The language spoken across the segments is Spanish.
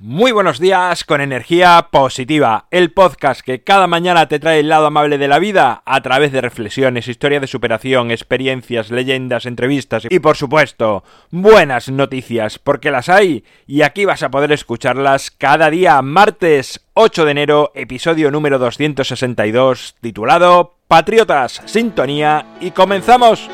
Muy buenos días con energía positiva, el podcast que cada mañana te trae el lado amable de la vida a través de reflexiones, historias de superación, experiencias, leyendas, entrevistas y por supuesto buenas noticias porque las hay y aquí vas a poder escucharlas cada día martes 8 de enero, episodio número 262 titulado Patriotas, Sintonía y comenzamos.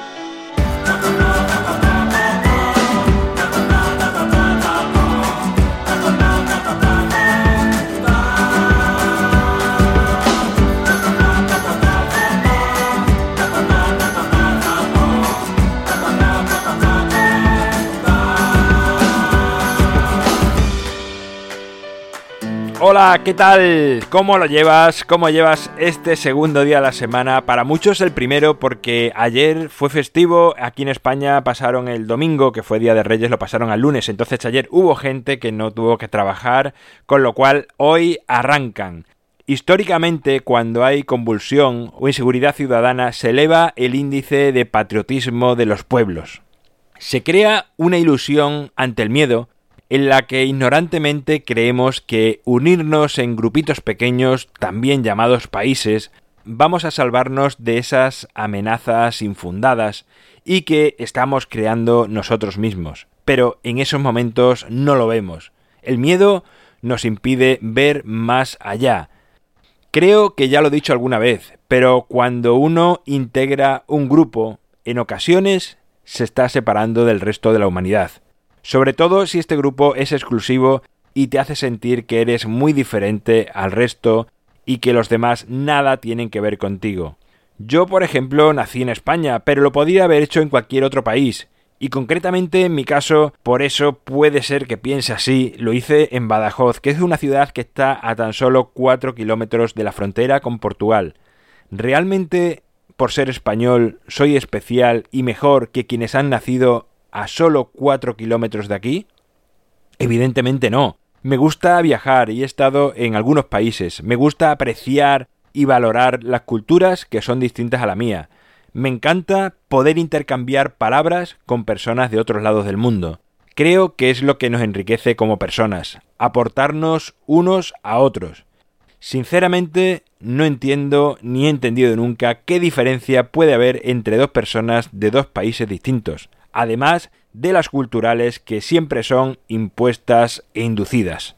Hola, ¿qué tal? ¿Cómo lo llevas? ¿Cómo llevas este segundo día de la semana? Para muchos el primero porque ayer fue festivo, aquí en España pasaron el domingo, que fue Día de Reyes, lo pasaron al lunes, entonces ayer hubo gente que no tuvo que trabajar, con lo cual hoy arrancan. Históricamente, cuando hay convulsión o inseguridad ciudadana, se eleva el índice de patriotismo de los pueblos. Se crea una ilusión ante el miedo en la que ignorantemente creemos que unirnos en grupitos pequeños, también llamados países, vamos a salvarnos de esas amenazas infundadas y que estamos creando nosotros mismos. Pero en esos momentos no lo vemos. El miedo nos impide ver más allá. Creo que ya lo he dicho alguna vez, pero cuando uno integra un grupo, en ocasiones se está separando del resto de la humanidad sobre todo si este grupo es exclusivo y te hace sentir que eres muy diferente al resto y que los demás nada tienen que ver contigo. Yo, por ejemplo, nací en España, pero lo podría haber hecho en cualquier otro país, y concretamente en mi caso, por eso puede ser que piense así, lo hice en Badajoz, que es una ciudad que está a tan solo 4 kilómetros de la frontera con Portugal. ¿Realmente, por ser español, soy especial y mejor que quienes han nacido a solo 4 kilómetros de aquí? Evidentemente no. Me gusta viajar y he estado en algunos países. Me gusta apreciar y valorar las culturas que son distintas a la mía. Me encanta poder intercambiar palabras con personas de otros lados del mundo. Creo que es lo que nos enriquece como personas, aportarnos unos a otros. Sinceramente, no entiendo ni he entendido nunca qué diferencia puede haber entre dos personas de dos países distintos además de las culturales que siempre son impuestas e inducidas.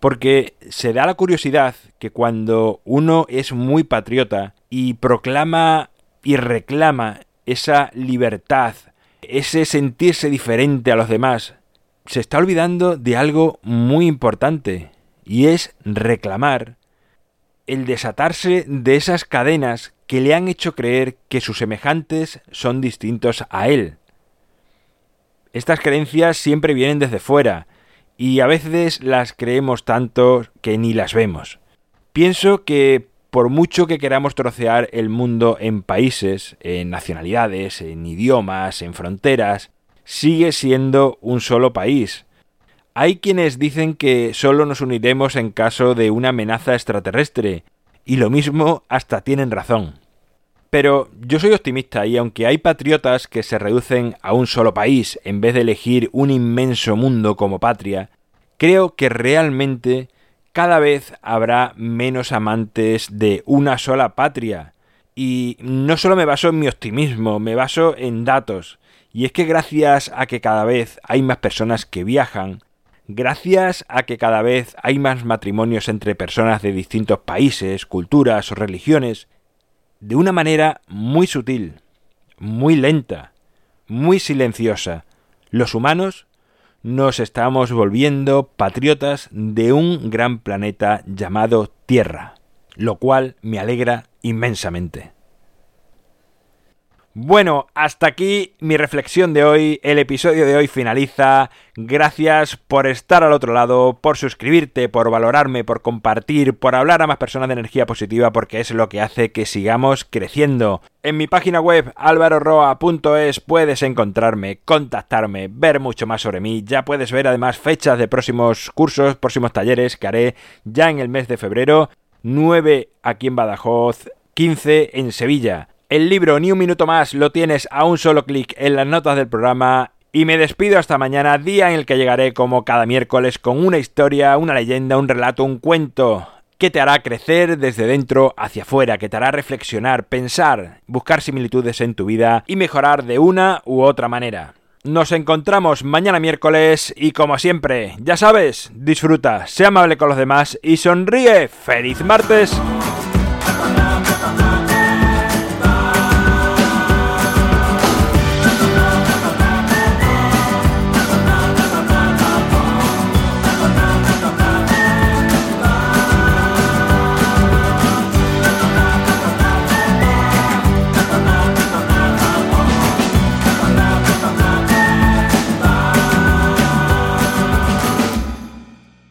Porque se da la curiosidad que cuando uno es muy patriota y proclama y reclama esa libertad, ese sentirse diferente a los demás, se está olvidando de algo muy importante, y es reclamar el desatarse de esas cadenas que le han hecho creer que sus semejantes son distintos a él. Estas creencias siempre vienen desde fuera, y a veces las creemos tanto que ni las vemos. Pienso que por mucho que queramos trocear el mundo en países, en nacionalidades, en idiomas, en fronteras, sigue siendo un solo país. Hay quienes dicen que solo nos uniremos en caso de una amenaza extraterrestre, y lo mismo hasta tienen razón. Pero yo soy optimista y aunque hay patriotas que se reducen a un solo país en vez de elegir un inmenso mundo como patria, creo que realmente cada vez habrá menos amantes de una sola patria. Y no solo me baso en mi optimismo, me baso en datos. Y es que gracias a que cada vez hay más personas que viajan, gracias a que cada vez hay más matrimonios entre personas de distintos países, culturas o religiones, de una manera muy sutil, muy lenta, muy silenciosa. Los humanos nos estamos volviendo patriotas de un gran planeta llamado Tierra, lo cual me alegra inmensamente. Bueno, hasta aquí mi reflexión de hoy. El episodio de hoy finaliza. Gracias por estar al otro lado, por suscribirte, por valorarme, por compartir, por hablar a más personas de energía positiva, porque es lo que hace que sigamos creciendo. En mi página web alvaroroa.es puedes encontrarme, contactarme, ver mucho más sobre mí. Ya puedes ver además fechas de próximos cursos, próximos talleres que haré ya en el mes de febrero. 9 aquí en Badajoz, 15 en Sevilla. El libro Ni un minuto más lo tienes a un solo clic en las notas del programa Y me despido hasta mañana, día en el que llegaré como cada miércoles con una historia, una leyenda, un relato, un cuento que te hará crecer desde dentro hacia afuera, que te hará reflexionar, pensar, buscar similitudes en tu vida y mejorar de una u otra manera. Nos encontramos mañana miércoles y como siempre, ya sabes, disfruta, sea amable con los demás y sonríe. ¡Feliz martes!